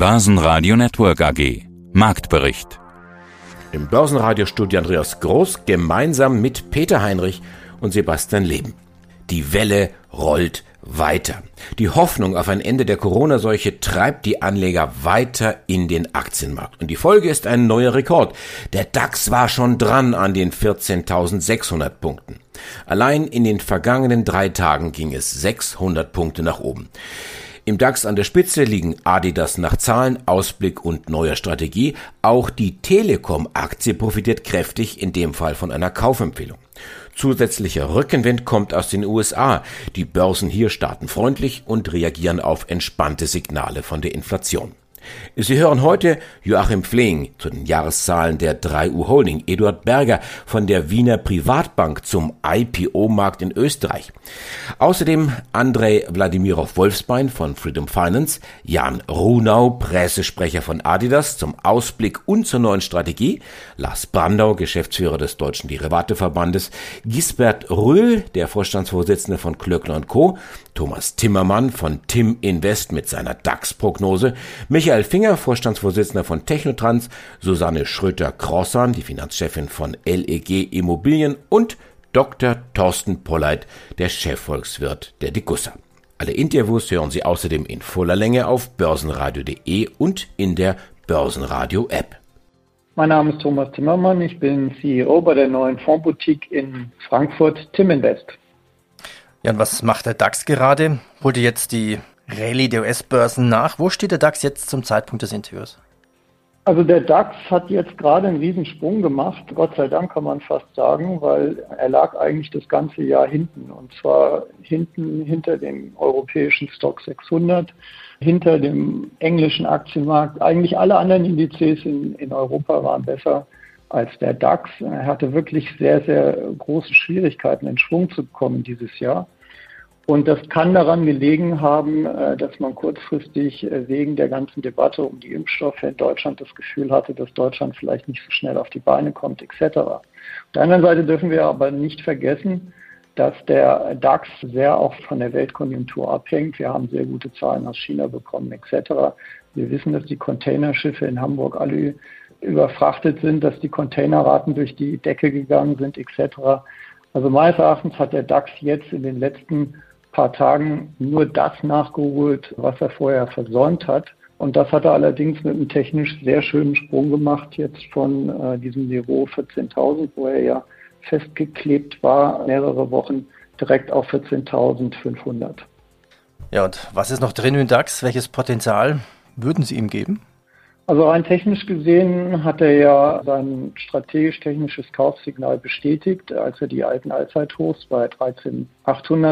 Börsenradio Network AG. Marktbericht. Im Börsenradiostudio Andreas Groß gemeinsam mit Peter Heinrich und Sebastian Leben. Die Welle rollt weiter. Die Hoffnung auf ein Ende der Corona-Seuche treibt die Anleger weiter in den Aktienmarkt. Und die Folge ist ein neuer Rekord. Der DAX war schon dran an den 14.600 Punkten. Allein in den vergangenen drei Tagen ging es 600 Punkte nach oben. Im DAX an der Spitze liegen Adidas nach Zahlen, Ausblick und neuer Strategie. Auch die Telekom-Aktie profitiert kräftig, in dem Fall von einer Kaufempfehlung. Zusätzlicher Rückenwind kommt aus den USA. Die Börsen hier starten freundlich und reagieren auf entspannte Signale von der Inflation. Sie hören heute Joachim Fling zu den Jahreszahlen der 3U Holding, Eduard Berger von der Wiener Privatbank zum IPO-Markt in Österreich. Außerdem Andrei Wladimirov Wolfsbein von Freedom Finance, Jan Runau, Pressesprecher von Adidas zum Ausblick und zur neuen Strategie, Lars Brandau, Geschäftsführer des Deutschen Derivateverbandes, Gisbert Röhl, der Vorstandsvorsitzende von Klöckner Co., Thomas Timmermann von Tim Invest mit seiner DAX-Prognose, Michael Finger, Vorstandsvorsitzender von Technotrans, Susanne Schröter-Crossan, die Finanzchefin von LEG Immobilien und Dr. Thorsten Polleit, der Chefvolkswirt der Degussa. Alle Interviews hören Sie außerdem in voller Länge auf börsenradio.de und in der Börsenradio-App. Mein Name ist Thomas Timmermann, ich bin CEO bei der neuen Fondsboutique in Frankfurt, Tim Invest. Ja, und was macht der DAX gerade? Holt ihr jetzt die Rallye der US-Börsen nach? Wo steht der DAX jetzt zum Zeitpunkt des Interviews? Also der DAX hat jetzt gerade einen Riesensprung gemacht, Gott sei Dank kann man fast sagen, weil er lag eigentlich das ganze Jahr hinten und zwar hinten hinter dem europäischen Stock 600, hinter dem englischen Aktienmarkt. Eigentlich alle anderen Indizes in, in Europa waren besser als der DAX. Er hatte wirklich sehr, sehr große Schwierigkeiten, in Schwung zu kommen dieses Jahr. Und das kann daran gelegen haben, äh, dass man kurzfristig äh, wegen der ganzen Debatte um die Impfstoffe in Deutschland das Gefühl hatte, dass Deutschland vielleicht nicht so schnell auf die Beine kommt, etc. Auf der anderen Seite dürfen wir aber nicht vergessen, dass der DAX sehr auch von der Weltkonjunktur abhängt. Wir haben sehr gute Zahlen aus China bekommen, etc. Wir wissen, dass die Containerschiffe in Hamburg alle überfrachtet sind, dass die Containerraten durch die Decke gegangen sind etc. Also meines Erachtens hat der DAX jetzt in den letzten paar Tagen nur das nachgeholt, was er vorher versäumt hat. Und das hat er allerdings mit einem technisch sehr schönen Sprung gemacht, jetzt von äh, diesem Niveau 14.000, wo er ja festgeklebt war, mehrere Wochen direkt auf 14.500. Ja, und was ist noch drin im DAX? Welches Potenzial würden Sie ihm geben? Also rein technisch gesehen hat er ja sein strategisch-technisches Kaufsignal bestätigt, als er die alten Allzeithochs bei 13.800,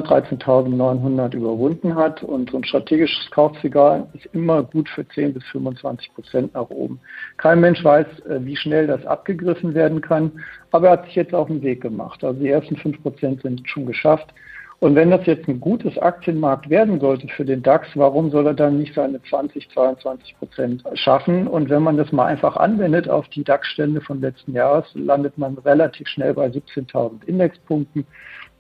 13.900 überwunden hat. Und so ein strategisches Kaufsignal ist immer gut für 10 bis 25 Prozent nach oben. Kein Mensch weiß, äh, wie schnell das abgegriffen werden kann, aber er hat sich jetzt auf den Weg gemacht. Also die ersten 5 Prozent sind schon geschafft. Und wenn das jetzt ein gutes Aktienmarkt werden sollte für den DAX, warum soll er dann nicht seine 20, 22 Prozent schaffen? Und wenn man das mal einfach anwendet auf die DAX-Stände von letzten Jahres, landet man relativ schnell bei 17.000 Indexpunkten.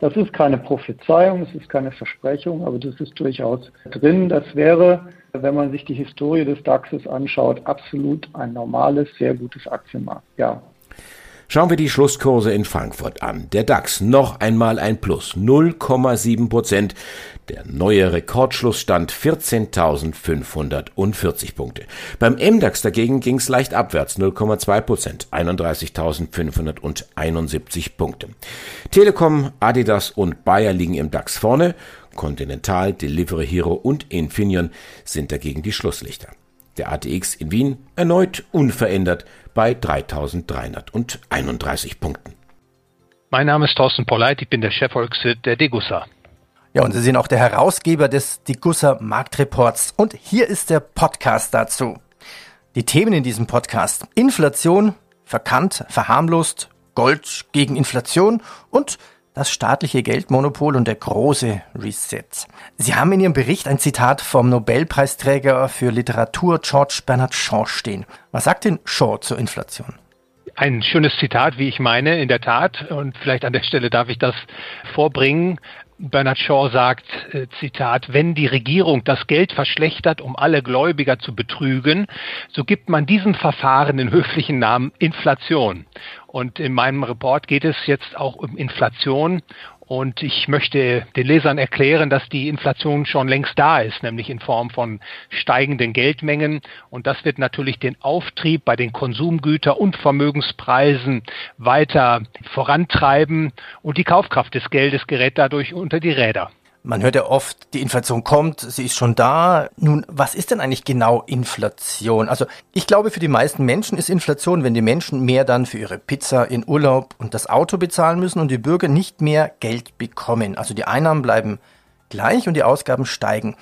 Das ist keine Prophezeiung, es ist keine Versprechung, aber das ist durchaus drin. Das wäre, wenn man sich die Historie des DAXes anschaut, absolut ein normales, sehr gutes Aktienmarkt. Ja, Schauen wir die Schlusskurse in Frankfurt an. Der DAX noch einmal ein Plus 0,7 Prozent. Der neue Rekordschlussstand 14.540 Punkte. Beim MDAX dagegen ging es leicht abwärts 0,2 Prozent, 31.571 Punkte. Telekom, Adidas und Bayer liegen im DAX vorne. Continental, Delivery Hero und Infineon sind dagegen die Schlusslichter. Der ATX in Wien erneut unverändert bei 3.331 Punkten. Mein Name ist Thorsten Polleit, ich bin der Chefvolkswirt der Degussa. Ja, und Sie sind auch der Herausgeber des Degussa Marktreports. Und hier ist der Podcast dazu. Die Themen in diesem Podcast. Inflation, verkannt, verharmlost, Gold gegen Inflation und das staatliche Geldmonopol und der große Reset. Sie haben in Ihrem Bericht ein Zitat vom Nobelpreisträger für Literatur George Bernard Shaw stehen. Was sagt denn Shaw zur Inflation? Ein schönes Zitat, wie ich meine, in der Tat. Und vielleicht an der Stelle darf ich das vorbringen. Bernard Shaw sagt, äh, Zitat, wenn die Regierung das Geld verschlechtert, um alle Gläubiger zu betrügen, so gibt man diesem Verfahren den höflichen Namen Inflation. Und in meinem Report geht es jetzt auch um Inflation und ich möchte den Lesern erklären, dass die Inflation schon längst da ist, nämlich in Form von steigenden Geldmengen. Und das wird natürlich den Auftrieb bei den Konsumgüter- und Vermögenspreisen weiter vorantreiben. Und die Kaufkraft des Geldes gerät dadurch unter die Räder. Man hört ja oft, die Inflation kommt, sie ist schon da. Nun, was ist denn eigentlich genau Inflation? Also ich glaube, für die meisten Menschen ist Inflation, wenn die Menschen mehr dann für ihre Pizza, in Urlaub und das Auto bezahlen müssen und die Bürger nicht mehr Geld bekommen. Also die Einnahmen bleiben gleich und die Ausgaben steigen.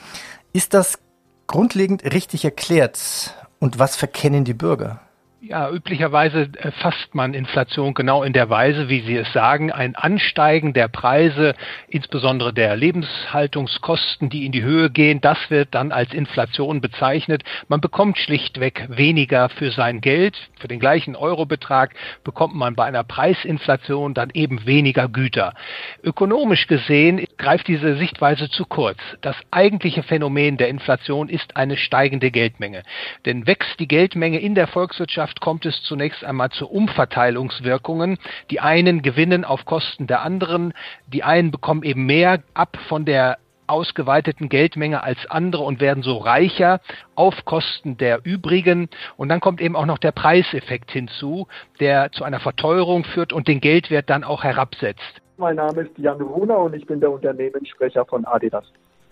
Ist das grundlegend richtig erklärt? Und was verkennen die Bürger? Ja, üblicherweise äh, fasst man Inflation genau in der Weise, wie Sie es sagen, ein Ansteigen der Preise, insbesondere der Lebenshaltungskosten, die in die Höhe gehen, das wird dann als Inflation bezeichnet. Man bekommt schlichtweg weniger für sein Geld. Für den gleichen Eurobetrag bekommt man bei einer Preisinflation dann eben weniger Güter. Ökonomisch gesehen greift diese Sichtweise zu kurz. Das eigentliche Phänomen der Inflation ist eine steigende Geldmenge. Denn wächst die Geldmenge in der Volkswirtschaft, Wirtschaft kommt es zunächst einmal zu Umverteilungswirkungen. Die einen gewinnen auf Kosten der anderen, die einen bekommen eben mehr ab von der ausgeweiteten Geldmenge als andere und werden so reicher auf Kosten der übrigen. Und dann kommt eben auch noch der Preiseffekt hinzu, der zu einer Verteuerung führt und den Geldwert dann auch herabsetzt. Mein Name ist Jan Runer und ich bin der Unternehmenssprecher von Adidas.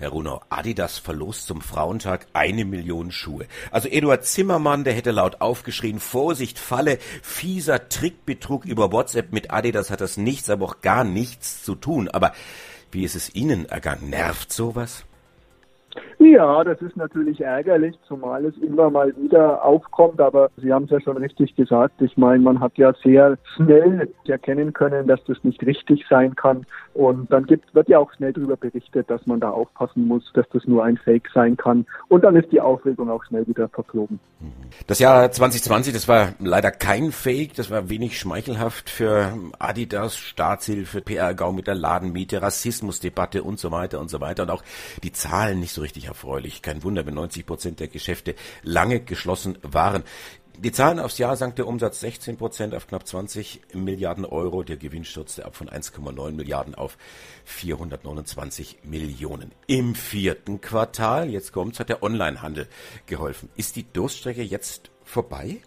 Herr Runau, Adidas verlost zum Frauentag eine Million Schuhe. Also Eduard Zimmermann, der hätte laut aufgeschrien, Vorsicht, Falle, fieser Trickbetrug über WhatsApp mit Adidas hat das nichts, aber auch gar nichts zu tun. Aber wie ist es Ihnen ergangen? Nervt sowas? Ja, das ist natürlich ärgerlich, zumal es immer mal wieder aufkommt. Aber Sie haben es ja schon richtig gesagt. Ich meine, man hat ja sehr schnell erkennen können, dass das nicht richtig sein kann. Und dann gibt, wird ja auch schnell darüber berichtet, dass man da aufpassen muss, dass das nur ein Fake sein kann. Und dann ist die Aufregung auch schnell wieder verflogen. Das Jahr 2020, das war leider kein Fake. Das war wenig schmeichelhaft für Adidas, Staatshilfe, PR-Gau mit der Ladenmiete, Rassismusdebatte und so weiter und so weiter. Und auch die Zahlen nicht so richtig erfreulich. Kein Wunder, wenn 90 Prozent der Geschäfte lange geschlossen waren. Die Zahlen aufs Jahr sank der Umsatz 16 Prozent auf knapp 20 Milliarden Euro. Der Gewinn stürzte ab von 1,9 Milliarden auf 429 Millionen. Im vierten Quartal, jetzt kommt's, hat der Onlinehandel geholfen. Ist die Durststrecke jetzt vorbei?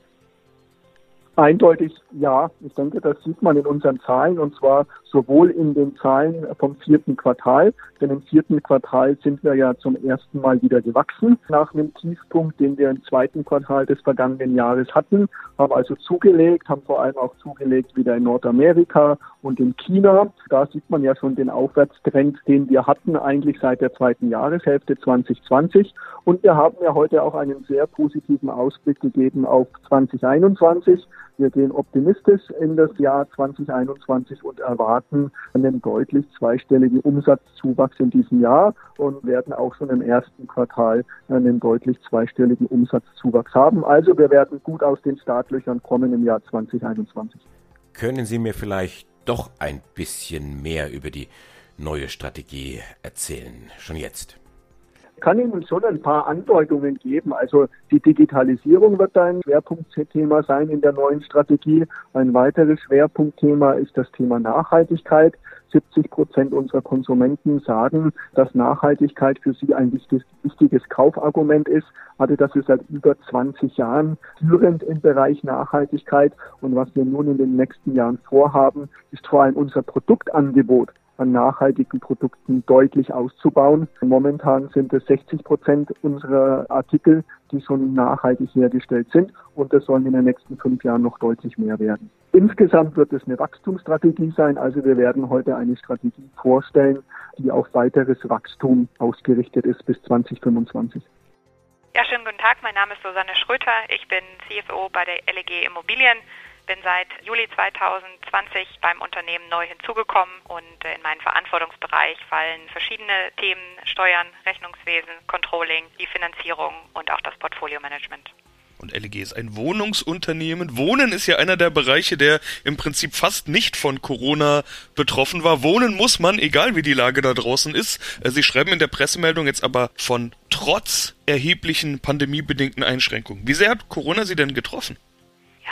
Eindeutig ja. Ich denke, das sieht man in unseren Zahlen und zwar sowohl in den Zahlen vom vierten Quartal, denn im vierten Quartal sind wir ja zum ersten Mal wieder gewachsen nach einem Tiefpunkt, den wir im zweiten Quartal des vergangenen Jahres hatten, haben also zugelegt, haben vor allem auch zugelegt wieder in Nordamerika und in China. Da sieht man ja schon den Aufwärtstrend, den wir hatten eigentlich seit der zweiten Jahreshälfte 2020 und wir haben ja heute auch einen sehr positiven Ausblick gegeben auf 2021. Wir gehen optimistisch in das Jahr 2021 und erwarten einen deutlich zweistelligen Umsatzzuwachs in diesem Jahr und werden auch schon im ersten Quartal einen deutlich zweistelligen Umsatzzuwachs haben. Also wir werden gut aus den Startlöchern kommen im Jahr 2021. Können Sie mir vielleicht doch ein bisschen mehr über die neue Strategie erzählen, schon jetzt? Kann Ihnen schon ein paar Andeutungen geben. Also die Digitalisierung wird ein Schwerpunktthema sein in der neuen Strategie. Ein weiteres Schwerpunktthema ist das Thema Nachhaltigkeit. 70 Prozent unserer Konsumenten sagen, dass Nachhaltigkeit für sie ein wichtiges, wichtiges Kaufargument ist. Hatte das ist seit über 20 Jahren führend im Bereich Nachhaltigkeit. Und was wir nun in den nächsten Jahren vorhaben, ist vor allem unser Produktangebot an nachhaltigen Produkten deutlich auszubauen. Momentan sind es 60 Prozent unserer Artikel, die schon nachhaltig hergestellt sind und das sollen in den nächsten fünf Jahren noch deutlich mehr werden. Insgesamt wird es eine Wachstumsstrategie sein. Also wir werden heute eine Strategie vorstellen, die auf weiteres Wachstum ausgerichtet ist bis 2025. Ja, schönen guten Tag. Mein Name ist Susanne Schröter. Ich bin CFO bei der LEG Immobilien bin seit Juli 2020 beim Unternehmen neu hinzugekommen und in meinen Verantwortungsbereich fallen verschiedene Themen Steuern, Rechnungswesen, Controlling, die Finanzierung und auch das Portfolio-Management. Und LEG ist ein Wohnungsunternehmen. Wohnen ist ja einer der Bereiche, der im Prinzip fast nicht von Corona betroffen war. Wohnen muss man, egal wie die Lage da draußen ist. Äh, Sie schreiben in der Pressemeldung jetzt aber von trotz erheblichen pandemiebedingten Einschränkungen. Wie sehr hat Corona Sie denn getroffen?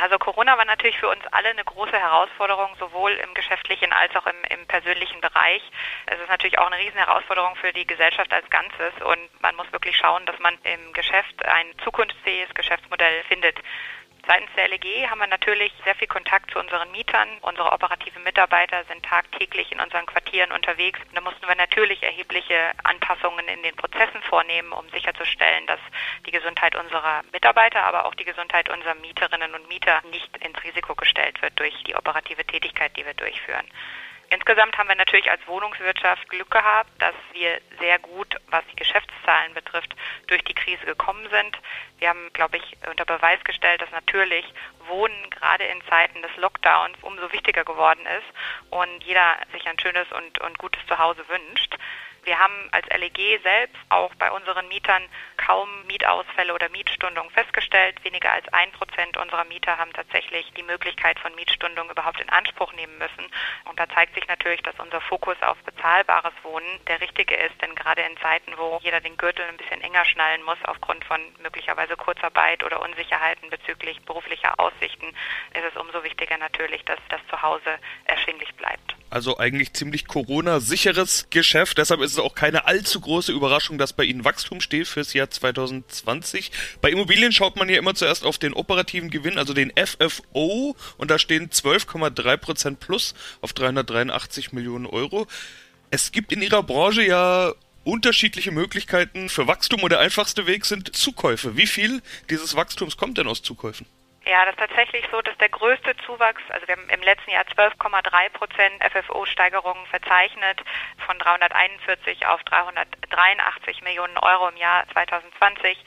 Also Corona war natürlich für uns alle eine große Herausforderung, sowohl im geschäftlichen als auch im, im persönlichen Bereich. Es ist natürlich auch eine riesen Herausforderung für die Gesellschaft als Ganzes und man muss wirklich schauen, dass man im Geschäft ein zukunftsfähiges Geschäftsmodell findet. Seitens der LEG haben wir natürlich sehr viel Kontakt zu unseren Mietern. Unsere operativen Mitarbeiter sind tagtäglich in unseren Quartieren unterwegs. Da mussten wir natürlich erhebliche Anpassungen in den Prozessen vornehmen, um sicherzustellen, dass die Gesundheit unserer Mitarbeiter, aber auch die Gesundheit unserer Mieterinnen und Mieter nicht ins Risiko gestellt wird durch die operative Tätigkeit, die wir durchführen. Insgesamt haben wir natürlich als Wohnungswirtschaft Glück gehabt, dass wir sehr gut, was die Geschäftszahlen betrifft, durch die Krise gekommen sind. Wir haben, glaube ich, unter Beweis gestellt, dass natürlich Wohnen gerade in Zeiten des Lockdowns umso wichtiger geworden ist und jeder sich ein schönes und, und gutes Zuhause wünscht. Wir haben als LEG selbst auch bei unseren Mietern kaum Mietausfälle oder Mietstundungen festgestellt. Weniger als ein Prozent unserer Mieter haben tatsächlich die Möglichkeit von Mietstundungen überhaupt in Anspruch nehmen müssen. Und da zeigt sich natürlich, dass unser Fokus auf bezahlbares Wohnen der richtige ist. Denn gerade in Zeiten, wo jeder den Gürtel ein bisschen enger schnallen muss aufgrund von möglicherweise Kurzarbeit oder Unsicherheiten bezüglich beruflicher Aussichten, ist es umso wichtiger natürlich, dass das Zuhause erschwinglich bleibt. Also eigentlich ziemlich Corona-sicheres Geschäft. Deshalb ist es auch keine allzu große Überraschung, dass bei Ihnen Wachstum steht fürs Jahr 2020. Bei Immobilien schaut man ja immer zuerst auf den operativen Gewinn, also den FFO, und da stehen 12,3 Prozent plus auf 383 Millionen Euro. Es gibt in Ihrer Branche ja unterschiedliche Möglichkeiten für Wachstum und der einfachste Weg sind Zukäufe. Wie viel dieses Wachstums kommt denn aus Zukäufen? Ja, das ist tatsächlich so, dass der größte Zuwachs, also wir haben im letzten Jahr 12,3 Prozent FFO-Steigerungen verzeichnet, von 341 auf 383 Millionen Euro im Jahr 2020.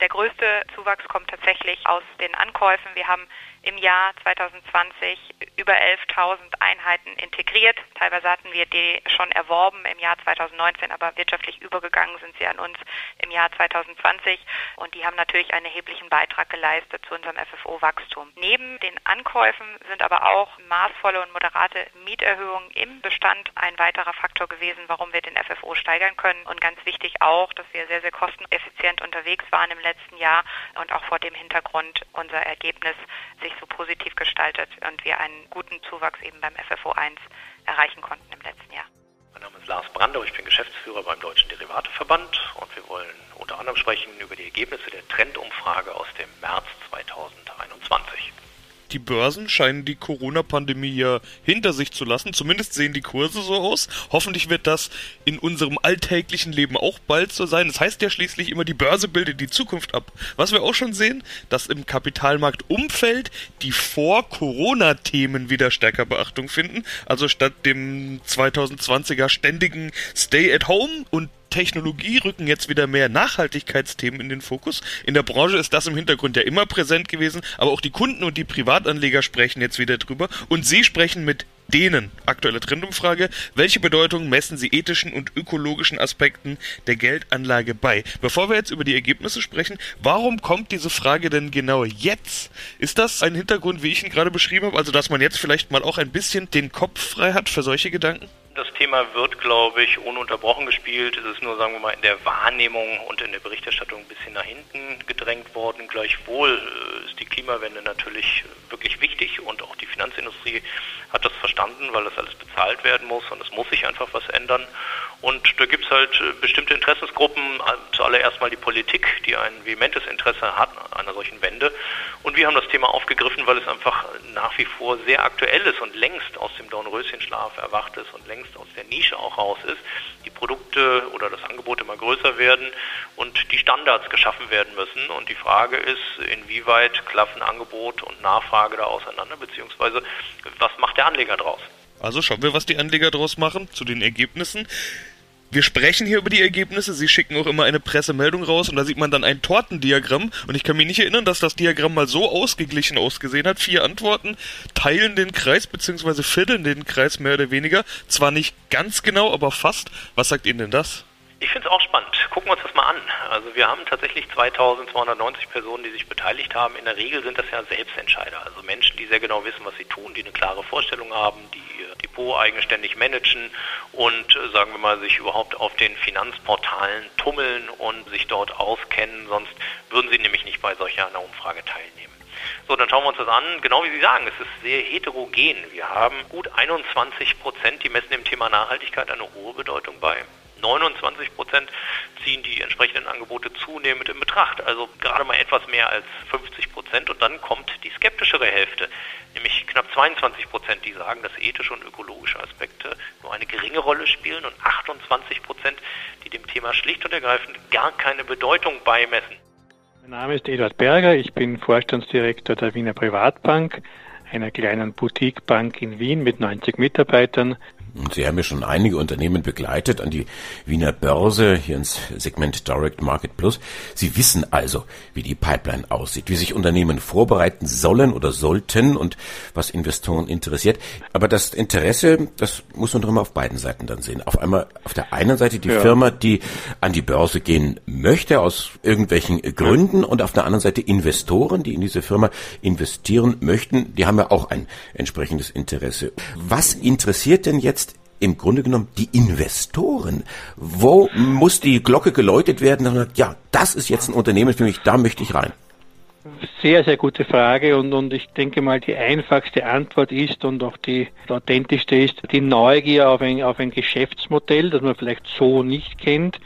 Der größte Zuwachs kommt tatsächlich aus den Ankäufen. Wir haben im Jahr 2020 über 11.000 Einheiten integriert. Teilweise hatten wir die schon erworben im Jahr 2019, aber wirtschaftlich übergegangen sind sie an uns im Jahr 2020 und die haben natürlich einen erheblichen Beitrag geleistet zu unserem FFO-Wachstum. Neben den Ankäufen sind aber auch maßvolle und moderate Mieterhöhungen im Bestand ein weiterer Faktor gewesen, warum wir den FFO steigern können und ganz wichtig auch, dass wir sehr, sehr kosteneffizient unterwegs waren im letzten Jahr und auch vor dem Hintergrund unser Ergebnis sich sich so positiv gestaltet und wir einen guten Zuwachs eben beim FFO 1 erreichen konnten im letzten Jahr. Mein Name ist Lars Brandau, ich bin Geschäftsführer beim Deutschen Derivateverband und wir wollen unter anderem sprechen über die Ergebnisse der Trendumfrage aus dem März 2021 die Börsen scheinen die Corona-Pandemie ja hinter sich zu lassen. Zumindest sehen die Kurse so aus. Hoffentlich wird das in unserem alltäglichen Leben auch bald so sein. Das heißt ja schließlich immer, die Börse bildet die Zukunft ab. Was wir auch schon sehen, dass im Kapitalmarktumfeld die Vor-Corona-Themen wieder stärker Beachtung finden. Also statt dem 2020er ständigen Stay at Home und Technologie rücken jetzt wieder mehr Nachhaltigkeitsthemen in den Fokus. In der Branche ist das im Hintergrund ja immer präsent gewesen, aber auch die Kunden und die Privatanleger sprechen jetzt wieder drüber und sie sprechen mit denen, aktuelle Trendumfrage, welche Bedeutung messen Sie ethischen und ökologischen Aspekten der Geldanlage bei? Bevor wir jetzt über die Ergebnisse sprechen, warum kommt diese Frage denn genau jetzt? Ist das ein Hintergrund, wie ich ihn gerade beschrieben habe, also dass man jetzt vielleicht mal auch ein bisschen den Kopf frei hat für solche Gedanken? Das Thema wird, glaube ich, ununterbrochen gespielt. Es ist nur, sagen wir mal, in der Wahrnehmung und in der Berichterstattung ein bisschen nach hinten gedrängt worden. Gleichwohl äh, ist die Klimawende natürlich wirklich wichtig und auch die Finanzindustrie hat das verstanden, weil das alles bezahlt werden muss und es muss sich einfach was ändern. Und da gibt es halt äh, bestimmte Interessensgruppen, äh, zuallererst mal die Politik, die ein vehementes Interesse hat an einer solchen Wende. Und wir haben das Thema aufgegriffen, weil es einfach nach wie vor sehr aktuell ist und längst aus dem Dornröschenschlaf erwacht ist und längst aus der Nische auch raus ist. Die Produkte oder das Angebot immer größer werden und die Standards geschaffen werden müssen. Und die Frage ist, inwieweit klaffen Angebot und Nachfrage da auseinander, beziehungsweise was macht der Anleger draus? Also schauen wir, was die Anleger draus machen zu den Ergebnissen. Wir sprechen hier über die Ergebnisse, sie schicken auch immer eine Pressemeldung raus und da sieht man dann ein Tortendiagramm und ich kann mich nicht erinnern, dass das Diagramm mal so ausgeglichen ausgesehen hat. Vier Antworten teilen den Kreis bzw. vierteln den Kreis mehr oder weniger. Zwar nicht ganz genau, aber fast. Was sagt Ihnen denn das? Ich finde es auch spannend. Gucken wir uns das mal an. Also wir haben tatsächlich 2290 Personen, die sich beteiligt haben. In der Regel sind das ja Selbstentscheider, also Menschen, die sehr genau wissen, was sie tun, die eine klare Vorstellung haben, die ihr Depot eigenständig managen und äh, sagen wir mal sich überhaupt auf den Finanzportalen tummeln und sich dort auskennen. Sonst würden sie nämlich nicht bei solcher einer Umfrage teilnehmen. So, dann schauen wir uns das an. Genau wie Sie sagen, es ist sehr heterogen. Wir haben gut 21 Prozent, die messen dem Thema Nachhaltigkeit eine hohe Bedeutung bei. 29 Prozent ziehen die entsprechenden Angebote zunehmend in Betracht. Also gerade mal etwas mehr als 50 Prozent. Und dann kommt die skeptischere Hälfte, nämlich knapp 22 Prozent, die sagen, dass ethische und ökologische Aspekte nur eine geringe Rolle spielen und 28 Prozent, die dem Thema schlicht und ergreifend gar keine Bedeutung beimessen. Mein Name ist Eduard Berger, ich bin Vorstandsdirektor der Wiener Privatbank, einer kleinen Boutiquebank in Wien mit 90 Mitarbeitern. Und Sie haben ja schon einige Unternehmen begleitet an die Wiener Börse, hier ins Segment Direct Market Plus. Sie wissen also, wie die Pipeline aussieht, wie sich Unternehmen vorbereiten sollen oder sollten und was Investoren interessiert. Aber das Interesse, das muss man doch immer auf beiden Seiten dann sehen. Auf einmal auf der einen Seite die ja. Firma, die an die Börse gehen möchte aus irgendwelchen Gründen und auf der anderen Seite Investoren, die in diese Firma investieren möchten, die haben ja auch ein entsprechendes Interesse. Was interessiert denn jetzt im Grunde genommen die Investoren. Wo muss die Glocke geläutet werden? Man sagt, ja, das ist jetzt ein Unternehmen für mich, da möchte ich rein. Sehr, sehr gute Frage und, und ich denke mal, die einfachste Antwort ist und auch die authentischste ist die Neugier auf ein, auf ein Geschäftsmodell, das man vielleicht so nicht kennt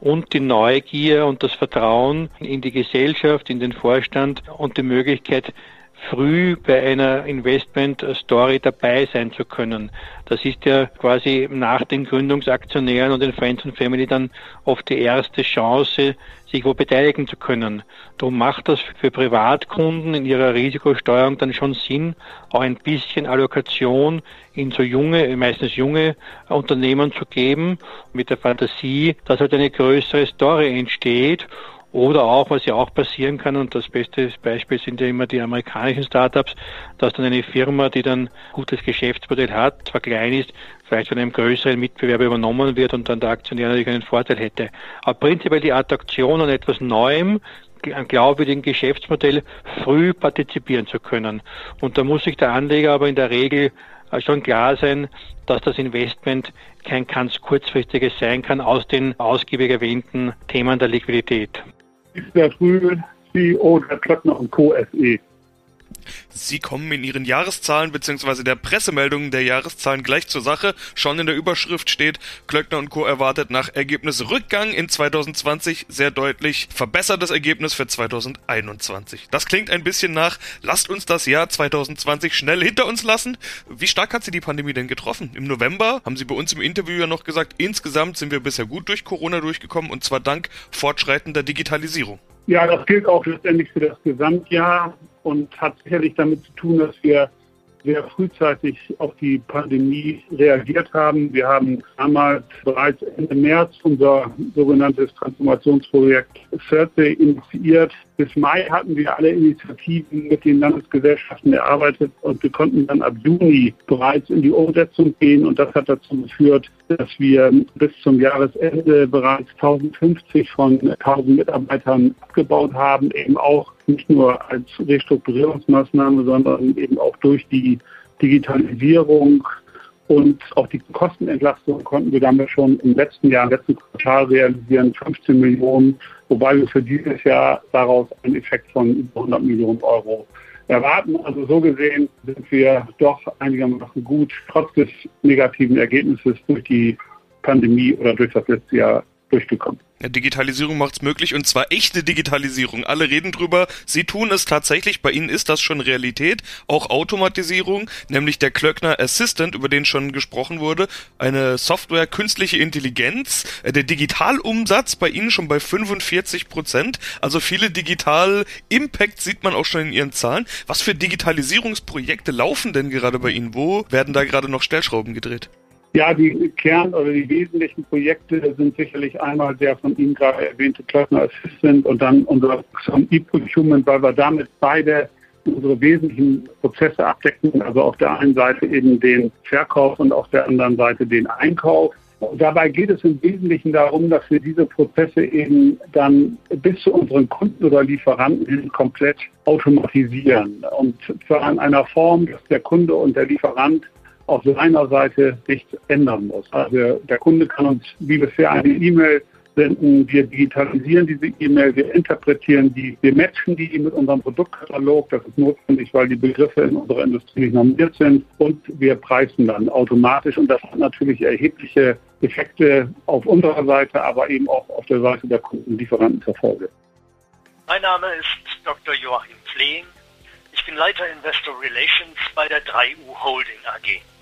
und die Neugier und das Vertrauen in die Gesellschaft, in den Vorstand und die Möglichkeit, früh bei einer Investment-Story dabei sein zu können. Das ist ja quasi nach den Gründungsaktionären und den Friends and Family dann oft die erste Chance, sich wo beteiligen zu können. Darum macht das für Privatkunden in ihrer Risikosteuerung dann schon Sinn, auch ein bisschen Allokation in so junge, meistens junge Unternehmen zu geben, mit der Fantasie, dass halt eine größere Story entsteht oder auch, was ja auch passieren kann, und das beste Beispiel sind ja immer die amerikanischen Startups, dass dann eine Firma, die dann gutes Geschäftsmodell hat, zwar klein ist, vielleicht von einem größeren Mitbewerber übernommen wird und dann der Aktionär natürlich einen Vorteil hätte. Aber prinzipiell die Attraktion an etwas Neuem, ein glaubwürdigen Geschäftsmodell früh partizipieren zu können. Und da muss sich der Anleger aber in der Regel schon klar sein, dass das Investment kein ganz kurzfristiges sein kann aus den ausgiebig erwähnten Themen der Liquidität ist der früh CEO der Klöckner und Co. SE. Sie kommen in Ihren Jahreszahlen bzw. der Pressemeldungen der Jahreszahlen gleich zur Sache. Schon in der Überschrift steht, Klöckner und Co. erwartet nach Ergebnisrückgang in 2020 sehr deutlich verbessertes Ergebnis für 2021. Das klingt ein bisschen nach, lasst uns das Jahr 2020 schnell hinter uns lassen. Wie stark hat Sie die Pandemie denn getroffen? Im November haben Sie bei uns im Interview ja noch gesagt, insgesamt sind wir bisher gut durch Corona durchgekommen und zwar dank fortschreitender Digitalisierung. Ja, das gilt auch letztendlich für das Gesamtjahr und hat sicherlich damit zu tun, dass wir sehr frühzeitig auf die Pandemie reagiert haben. Wir haben damals bereits Ende März unser sogenanntes Transformationsprojekt CERTE initiiert. Bis Mai hatten wir alle Initiativen mit den Landesgesellschaften erarbeitet und wir konnten dann ab Juni bereits in die Umsetzung gehen. Und das hat dazu geführt, dass wir bis zum Jahresende bereits 1050 von 1000 Mitarbeitern abgebaut haben, eben auch nicht nur als Restrukturierungsmaßnahme, sondern eben auch durch die Digitalisierung und auch die Kostenentlastung konnten wir damit schon im letzten Jahr, im letzten Quartal realisieren, 15 Millionen, wobei wir für dieses Jahr daraus einen Effekt von über 100 Millionen Euro erwarten. Also so gesehen sind wir doch einigermaßen gut, trotz des negativen Ergebnisses durch die Pandemie oder durch das letzte Jahr durchgekommen. Digitalisierung macht es möglich und zwar echte Digitalisierung. Alle reden drüber, sie tun es tatsächlich, bei ihnen ist das schon Realität. Auch Automatisierung, nämlich der Klöckner Assistant, über den schon gesprochen wurde, eine Software künstliche Intelligenz, äh, der Digitalumsatz bei ihnen schon bei 45 Prozent, also viele Digital Impact sieht man auch schon in ihren Zahlen. Was für Digitalisierungsprojekte laufen denn gerade bei ihnen? Wo werden da gerade noch Stellschrauben gedreht? Ja, die Kern- oder die wesentlichen Projekte sind sicherlich einmal der von Ihnen gerade erwähnte Klöckner Assistant und dann unser E-Procurement, weil wir damit beide unsere wesentlichen Prozesse abdecken. Also auf der einen Seite eben den Verkauf und auf der anderen Seite den Einkauf. Und dabei geht es im Wesentlichen darum, dass wir diese Prozesse eben dann bis zu unseren Kunden oder Lieferanten hin komplett automatisieren. Und zwar in einer Form, dass der Kunde und der Lieferant auf seiner Seite nichts ändern muss. Also der Kunde kann uns wie bisher eine E-Mail senden, wir digitalisieren diese E-Mail, wir interpretieren die, wir matchen die mit unserem Produktkatalog. Das ist notwendig, weil die Begriffe in unserer Industrie nicht normiert sind und wir preisen dann automatisch und das hat natürlich erhebliche Effekte auf unserer Seite, aber eben auch auf der Seite der Kundenlieferanten zur Folge. Mein Name ist Dr. Joachim Flehing. Ich bin Leiter Investor Relations bei der 3U Holding AG.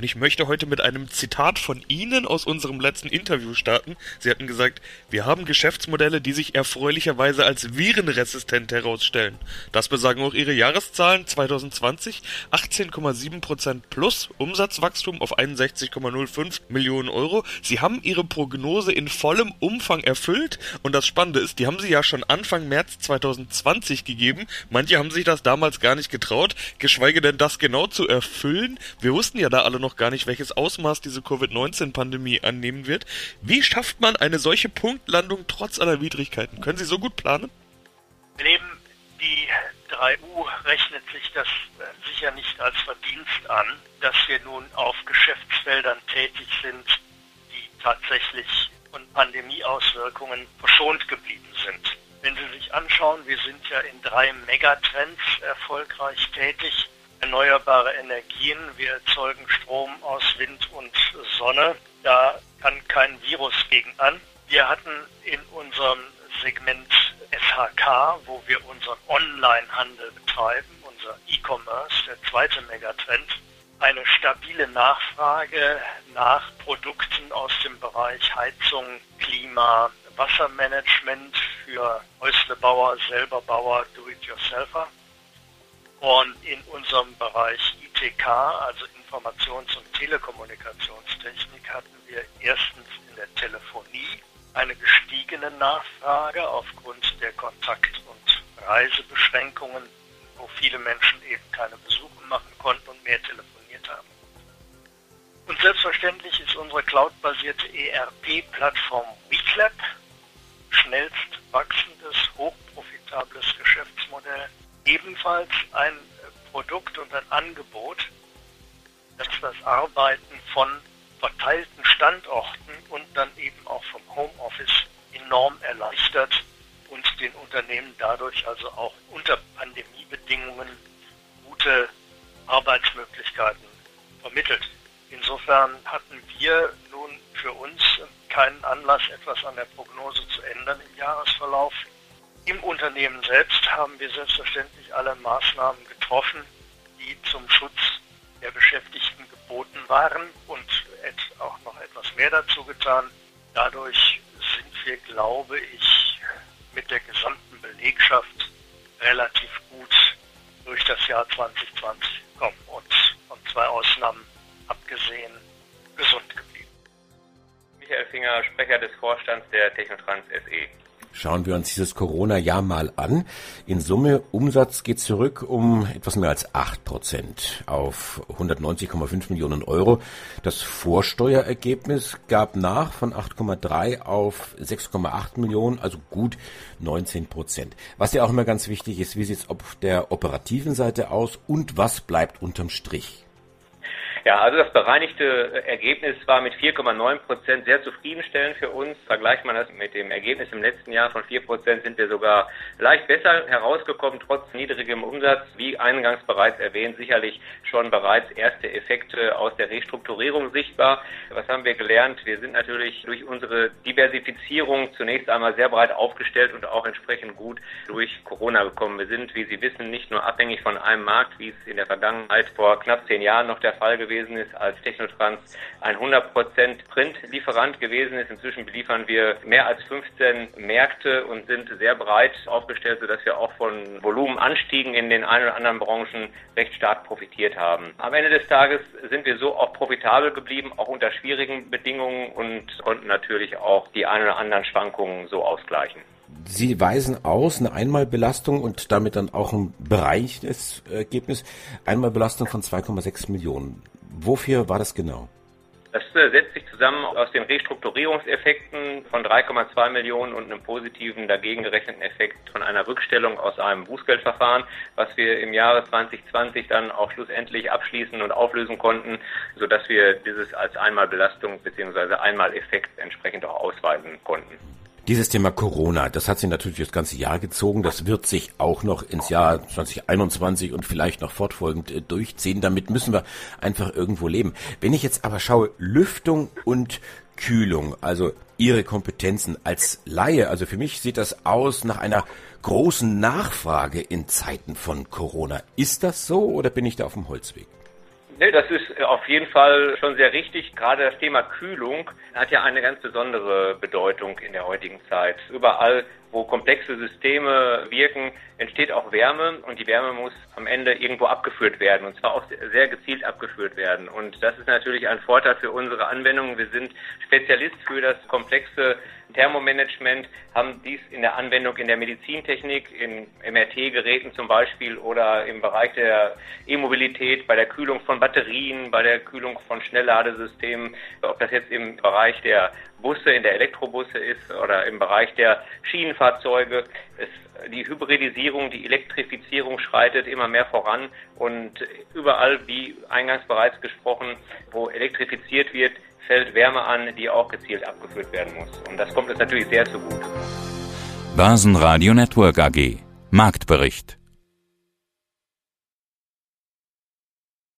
Und ich möchte heute mit einem Zitat von Ihnen aus unserem letzten Interview starten. Sie hatten gesagt, wir haben Geschäftsmodelle, die sich erfreulicherweise als virenresistent herausstellen. Das besagen auch Ihre Jahreszahlen 2020. 18,7% plus Umsatzwachstum auf 61,05 Millionen Euro. Sie haben Ihre Prognose in vollem Umfang erfüllt. Und das Spannende ist, die haben Sie ja schon Anfang März 2020 gegeben. Manche haben sich das damals gar nicht getraut, geschweige denn das genau zu erfüllen. Wir wussten ja da alle noch gar nicht, welches Ausmaß diese Covid-19-Pandemie annehmen wird. Wie schafft man eine solche Punktlandung trotz aller Widrigkeiten? Können Sie so gut planen? Neben die 3U rechnet sich das äh, sicher nicht als Verdienst an, dass wir nun auf Geschäftsfeldern tätig sind, die tatsächlich von Pandemieauswirkungen verschont geblieben sind. Wenn Sie sich anschauen, wir sind ja in drei Megatrends erfolgreich tätig erneuerbare Energien. Wir erzeugen Strom aus Wind und Sonne. Da kann kein Virus gegen an. Wir hatten in unserem Segment SHK, wo wir unseren Online-Handel betreiben, unser E-Commerce, der zweite Megatrend, eine stabile Nachfrage nach Produkten aus dem Bereich Heizung, Klima, Wassermanagement für Häuslebauer, Selberbauer, Do-it-yourselfer. Und in unserem Bereich ITK, also Informations- und Telekommunikationstechnik, hatten wir erstens in der Telefonie eine gestiegene Nachfrage aufgrund der Kontakt- und Reisebeschränkungen, wo viele Menschen eben keine Besuche machen konnten und mehr telefoniert haben. Und selbstverständlich ist unsere cloudbasierte ERP-Plattform WeClap schnellst wachsendes, ebenfalls ein Produkt und ein Angebot, das das Arbeiten von verteilten Standorten und dann eben auch vom Homeoffice enorm erleichtert und den Unternehmen dadurch also auch unter Pandemiebedingungen gute Arbeitsmöglichkeiten vermittelt. Insofern hatten wir nun für uns keinen Anlass, etwas an der Prognose zu ändern im Jahresverlauf. Im Unternehmen selbst haben wir selbstverständlich alle Maßnahmen getroffen, die zum Schutz der Beschäftigten geboten waren und auch noch etwas mehr dazu getan. Dadurch sind wir, glaube ich, mit der gesamten Belegschaft relativ gut durch das Jahr 2020 gekommen und von zwei Ausnahmen abgesehen gesund geblieben. Michael Finger, Sprecher des Vorstands der Technotrans SE. Schauen wir uns dieses Corona-Jahr mal an. In Summe Umsatz geht zurück um etwas mehr als acht Prozent auf 190,5 Millionen Euro. Das Vorsteuerergebnis gab nach von 8,3 auf 6,8 Millionen, also gut 19 Prozent. Was ja auch immer ganz wichtig ist, wie sieht es auf der operativen Seite aus und was bleibt unterm Strich? Ja, also das bereinigte Ergebnis war mit 4,9 Prozent sehr zufriedenstellend für uns. Vergleicht man das mit dem Ergebnis im letzten Jahr von 4 Prozent, sind wir sogar leicht besser herausgekommen, trotz niedrigem Umsatz. Wie eingangs bereits erwähnt, sicherlich schon bereits erste Effekte aus der Restrukturierung sichtbar. Was haben wir gelernt? Wir sind natürlich durch unsere Diversifizierung zunächst einmal sehr breit aufgestellt und auch entsprechend gut durch Corona gekommen. Wir sind, wie Sie wissen, nicht nur abhängig von einem Markt, wie es in der Vergangenheit vor knapp zehn Jahren noch der Fall gewesen gewesen ist, als Technotrans ein 100% Print-Lieferant gewesen ist. Inzwischen beliefern wir mehr als 15 Märkte und sind sehr breit aufgestellt, sodass wir auch von Volumenanstiegen in den ein oder anderen Branchen recht stark profitiert haben. Am Ende des Tages sind wir so auch profitabel geblieben, auch unter schwierigen Bedingungen und konnten natürlich auch die ein oder anderen Schwankungen so ausgleichen. Sie weisen aus eine Einmalbelastung und damit dann auch ein Bereich des Ergebnis, Einmalbelastung von 2,6 Millionen. Wofür war das genau? Das äh, setzt sich zusammen aus den Restrukturierungseffekten von 3,2 Millionen und einem positiven dagegen gerechneten Effekt von einer Rückstellung aus einem Bußgeldverfahren, was wir im Jahre 2020 dann auch schlussendlich abschließen und auflösen konnten, sodass wir dieses als Einmalbelastung bzw. Einmaleffekt entsprechend auch ausweisen konnten. Dieses Thema Corona, das hat sich natürlich das ganze Jahr gezogen. Das wird sich auch noch ins Jahr 2021 und vielleicht noch fortfolgend äh, durchziehen. Damit müssen wir einfach irgendwo leben. Wenn ich jetzt aber schaue, Lüftung und Kühlung, also Ihre Kompetenzen als Laie, also für mich sieht das aus nach einer großen Nachfrage in Zeiten von Corona. Ist das so oder bin ich da auf dem Holzweg? Nee, das ist auf jeden Fall schon sehr richtig. Gerade das Thema Kühlung hat ja eine ganz besondere Bedeutung in der heutigen Zeit. Überall, wo komplexe Systeme wirken, entsteht auch Wärme und die Wärme muss am Ende irgendwo abgeführt werden und zwar auch sehr gezielt abgeführt werden. Und das ist natürlich ein Vorteil für unsere Anwendungen. Wir sind Spezialist für das komplexe Thermomanagement, haben dies in der Anwendung in der Medizintechnik, in MRT-Geräten zum Beispiel oder im Bereich der E-Mobilität, bei der Kühlung von Batterien, bei der Kühlung von Schnellladesystemen, ob das jetzt im Bereich der Busse, in der Elektrobusse ist oder im Bereich der Schienenfahrzeuge. Es, die Hybridisierung, die Elektrifizierung schreitet immer mehr voran und überall, wie eingangs bereits gesprochen, wo elektrifiziert wird, fällt Wärme an, die auch gezielt abgeführt werden muss. Und das kommt uns natürlich sehr zugute. Basen Radio Network AG Marktbericht